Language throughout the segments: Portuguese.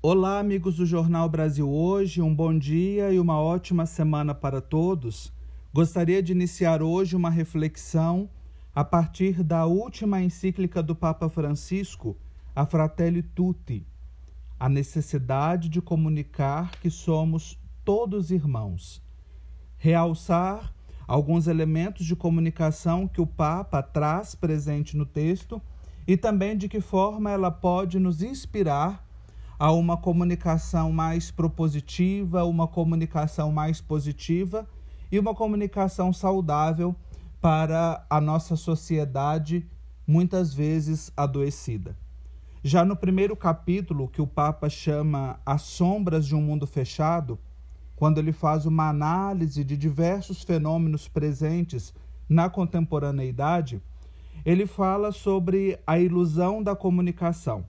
Olá, amigos do Jornal Brasil Hoje, um bom dia e uma ótima semana para todos. Gostaria de iniciar hoje uma reflexão a partir da última encíclica do Papa Francisco, a Fratelli Tutti, a necessidade de comunicar que somos todos irmãos. Realçar alguns elementos de comunicação que o Papa traz presente no texto e também de que forma ela pode nos inspirar a uma comunicação mais propositiva, uma comunicação mais positiva e uma comunicação saudável para a nossa sociedade, muitas vezes adoecida. Já no primeiro capítulo, que o Papa chama As Sombras de um Mundo Fechado, quando ele faz uma análise de diversos fenômenos presentes na contemporaneidade, ele fala sobre a ilusão da comunicação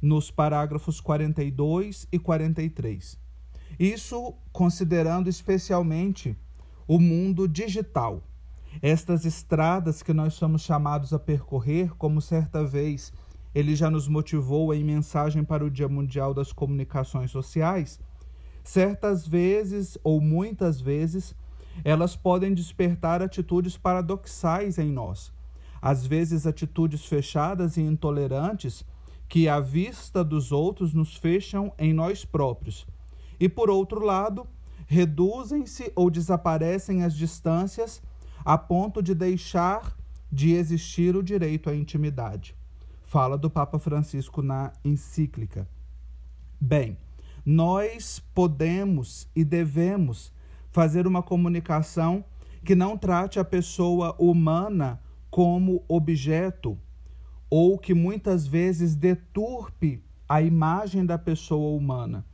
nos parágrafos 42 e 43. Isso considerando especialmente o mundo digital. Estas estradas que nós somos chamados a percorrer, como certa vez ele já nos motivou em mensagem para o Dia Mundial das Comunicações Sociais, certas vezes ou muitas vezes elas podem despertar atitudes paradoxais em nós. Às vezes, atitudes fechadas e intolerantes que, à vista dos outros, nos fecham em nós próprios. E, por outro lado, reduzem-se ou desaparecem as distâncias a ponto de deixar de existir o direito à intimidade. Fala do Papa Francisco na encíclica. Bem, nós podemos e devemos fazer uma comunicação que não trate a pessoa humana como objeto ou que muitas vezes deturpe a imagem da pessoa humana.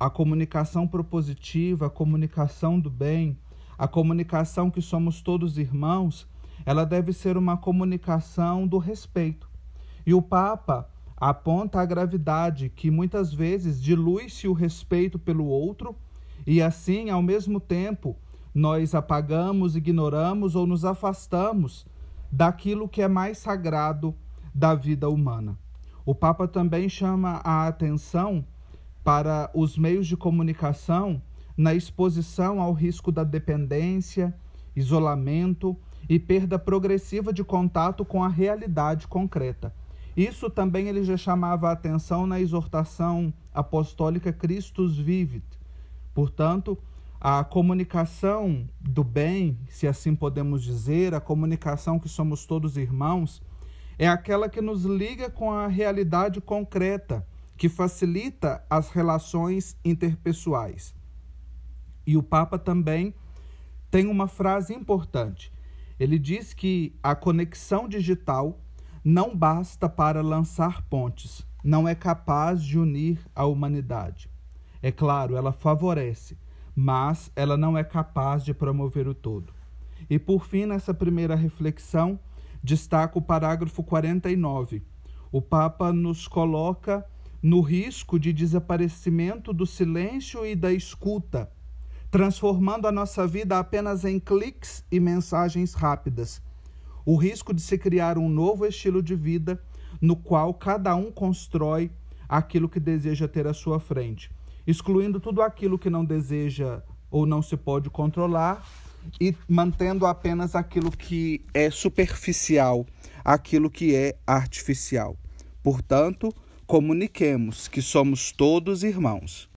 A comunicação propositiva, a comunicação do bem, a comunicação que somos todos irmãos, ela deve ser uma comunicação do respeito. E o Papa aponta a gravidade que muitas vezes dilui-se o respeito pelo outro e assim, ao mesmo tempo, nós apagamos, ignoramos ou nos afastamos daquilo que é mais sagrado da vida humana. O Papa também chama a atenção para os meios de comunicação na exposição ao risco da dependência, isolamento e perda progressiva de contato com a realidade concreta. Isso também ele já chamava a atenção na exortação apostólica Christus Vivit. Portanto, a comunicação do bem, se assim podemos dizer, a comunicação que somos todos irmãos, é aquela que nos liga com a realidade concreta, que facilita as relações interpessoais. E o Papa também tem uma frase importante. Ele diz que a conexão digital não basta para lançar pontes, não é capaz de unir a humanidade. É claro, ela favorece, mas ela não é capaz de promover o todo. E por fim, nessa primeira reflexão, destaca o parágrafo 49. O Papa nos coloca no risco de desaparecimento do silêncio e da escuta, transformando a nossa vida apenas em cliques e mensagens rápidas. O risco de se criar um novo estilo de vida no qual cada um constrói aquilo que deseja ter à sua frente excluindo tudo aquilo que não deseja ou não se pode controlar e mantendo apenas aquilo que é superficial, aquilo que é artificial. Portanto, comuniquemos que somos todos irmãos.